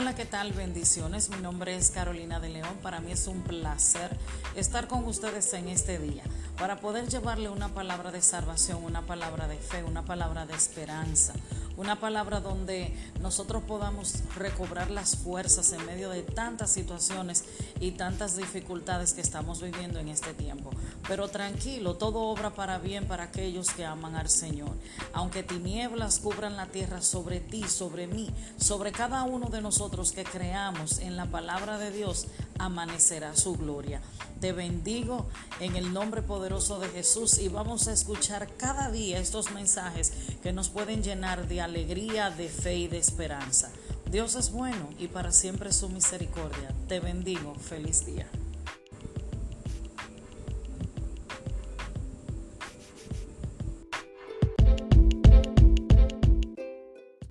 Hola, ¿qué tal? Bendiciones. Mi nombre es Carolina de León. Para mí es un placer estar con ustedes en este día para poder llevarle una palabra de salvación, una palabra de fe, una palabra de esperanza, una palabra donde nosotros podamos recobrar las fuerzas en medio de tantas situaciones y tantas dificultades que estamos viviendo en este tiempo. Pero tranquilo, todo obra para bien para aquellos que aman al Señor. Aunque tinieblas cubran la tierra sobre ti, sobre mí, sobre cada uno de nosotros que creamos en la palabra de Dios, amanecerá su gloria. Te bendigo en el nombre poderoso de Jesús y vamos a escuchar cada día estos mensajes que nos pueden llenar de alegría, de fe y de esperanza. Dios es bueno y para siempre su misericordia. Te bendigo. Feliz día.